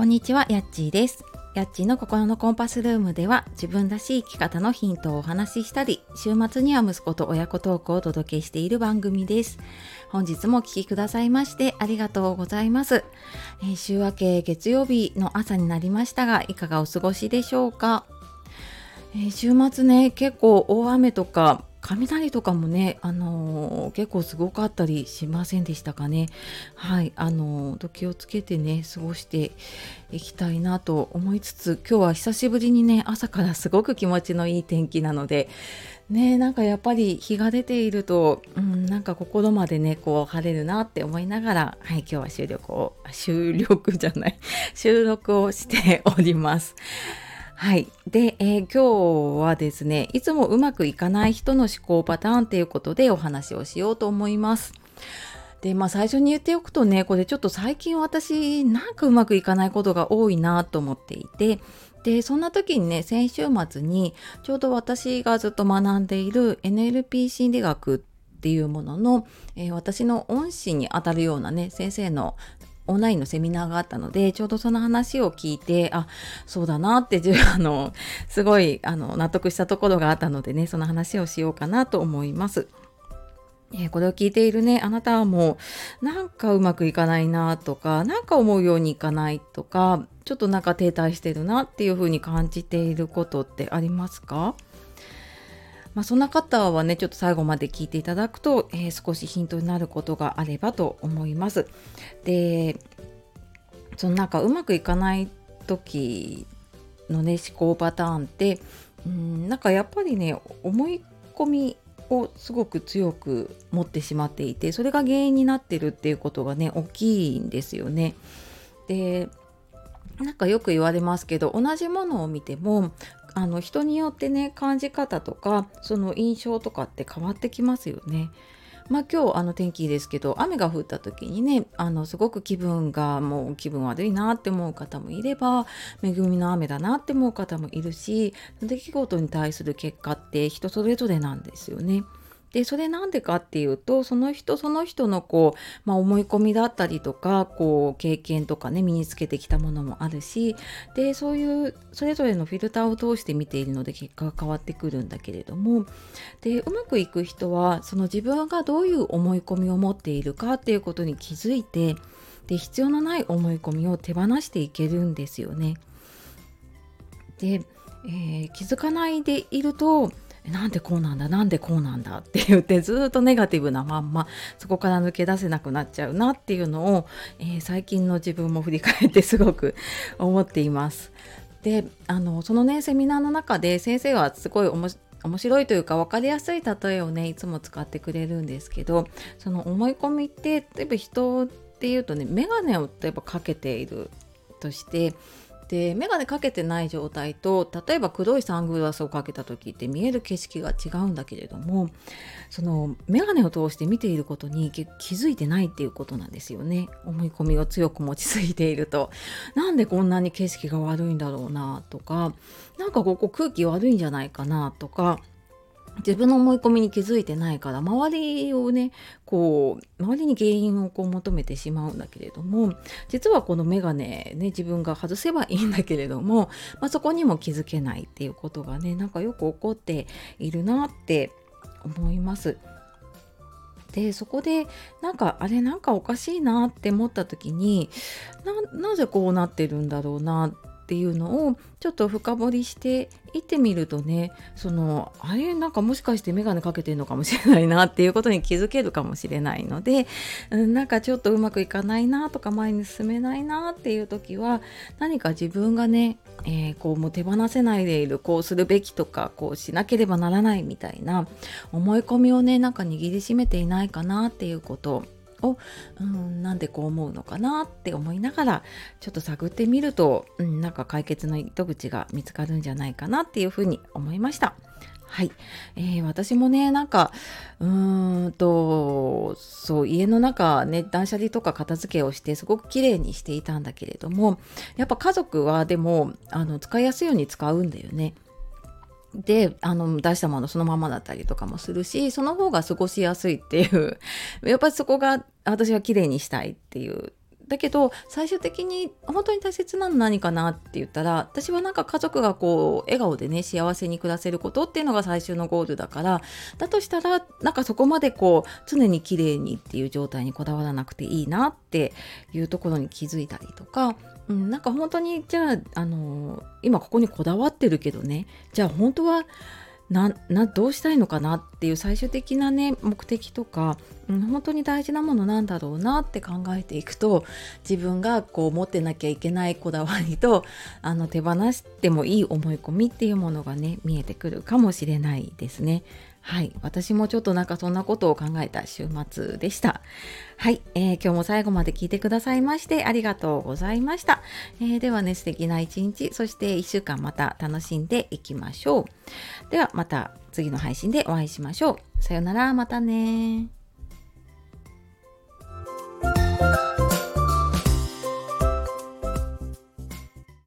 こんにちは、やっちーです。やっちーの心のコンパスルームでは自分らしい生き方のヒントをお話ししたり、週末には息子と親子トークをお届けしている番組です。本日もお聴きくださいましてありがとうございます、えー、週明け月曜日の朝になりましたが、いかがお過ごしでしょうか？えー、週末ね、結構大雨とか雷とかもね、あのー、結構すごかったりしませんでしたかね。はい、あのー、気をつけてね、過ごしていきたいなと思いつつ、今日は久しぶりにね、朝からすごく気持ちのいい天気なので、ね、なんかやっぱり日が出ていると、うん、なんか心までね、こう晴れるなって思いながら、はい、今日は収録を、収録じゃない、収録をしております。はい。で、えー、今日はですね、いつもうまくいかない人の思考パターンっていうことでお話をしようと思います。で、まあ最初に言っておくとね、これちょっと最近私なんかうまくいかないことが多いなと思っていて、で、そんな時にね、先週末にちょうど私がずっと学んでいる NLP 心理学っていうものの、えー、私の恩師にあたるようなね、先生のオンラインのセミナーがあったので、ちょうどその話を聞いて、あ、そうだなって、あの、すごい、あの、納得したところがあったのでね、その話をしようかなと思います。えー、これを聞いているね、あなたはもう、なんかうまくいかないなとか、なんか思うようにいかないとか、ちょっとなんか停滞してるなっていうふうに感じていることってありますか？まあ、そんな方はねちょっと最後まで聞いていただくと、えー、少しヒントになることがあればと思います。でそのなんかうまくいかない時のね思考パターンってうんなんかやっぱりね思い込みをすごく強く持ってしまっていてそれが原因になってるっていうことがね大きいんですよね。でなんかよく言われますけど同じものを見てもあの人によってね感じ方とかその印象とかって変わってきますよね。まあ今日あの天気ですけど雨が降った時にねあのすごく気分がもう気分悪いなって思う方もいれば恵みの雨だなって思う方もいるし出来事に対する結果って人それぞれなんですよね。でそれなんでかっていうとその人その人のこう、まあ、思い込みだったりとかこう経験とかね身につけてきたものもあるしでそういうそれぞれのフィルターを通して見ているので結果が変わってくるんだけれどもでうまくいく人はその自分がどういう思い込みを持っているかっていうことに気づいてで必要のない思い込みを手放していけるんですよね。で、えー、気づかないでいるとなんでこうなんだなんでこうなんだって言ってずっとネガティブなまんまそこから抜け出せなくなっちゃうなっていうのを、えー、最近の自分も振り返ってすごく思っています。であのそのねセミナーの中で先生はすごい面白いというか分かりやすい例えをねいつも使ってくれるんですけどその思い込みって例えば人っていうとね眼鏡を例えばかけているとしてで眼鏡かけてない状態と例えば黒いサングラスをかけた時って見える景色が違うんだけれどもその眼鏡を通して見ていることに気づいてないっていうことなんですよね。思い込みを強く持ちすぎていると。なんでこんなに景色が悪いんだろうなとかなんかここ空気悪いんじゃないかなとか自分の思い込みに気づいてないから周りをねこう周りに原因をこう求めてしまうんだけれども実はこの眼鏡ね自分が外せばいいんだけれども、まあ、そこにも気づけないっていうことがねなんかよく起こっているなって思います。でそこでなんかあれなんかおかしいなって思った時になぜこうなってるんだろうなっていうのをちょっと深掘りしていってみるとねそのあれなんかもしかして眼鏡かけてるのかもしれないなっていうことに気づけるかもしれないので、うん、なんかちょっとうまくいかないなとか前に進めないなっていう時は何か自分がね、えー、こうもう手放せないでいるこうするべきとかこうしなければならないみたいな思い込みをねなんか握りしめていないかなっていうこと。を、うん、なんでこう思うのかなって思いながらちょっと探ってみると、うん、なんか解決の糸口が見つかるんじゃないかなっていうふうに思いました。はい、えー、私もねなんかうーんとそう家の中ね断捨離とか片付けをしてすごく綺麗にしていたんだけれどもやっぱ家族はでもあの使いやすいように使うんだよね。であの出したものそのままだったりとかもするしその方が過ごしやすいっていう。やっぱりそこが私は綺麗にしたいっていう。だけど最終的に本当に大切なの何かなって言ったら私はなんか家族がこう笑顔でね幸せに暮らせることっていうのが最終のゴールだからだとしたらなんかそこまでこう常に綺麗にっていう状態にこだわらなくていいなっていうところに気づいたりとかうん、なんか本当にじゃあ、あの今ここにこだわってるけどねじゃあ本当はななどうしたいのかなっていう最終的なね目的とか、うん、本当に大事なものなんだろうなって考えていくと自分がこう持ってなきゃいけないこだわりとあの手放してもいい思い込みっていうものがね見えてくるかもしれないですね。はい。私もちょっとなんかそんなことを考えた週末でした。はい、えー、今日も最後まで聞いてくださいましてありがとうございました。えー、ではね、素敵な一日、そして1週間また楽しんでいきましょう。ではまた次の配信でお会いしましょう。さよなら、またね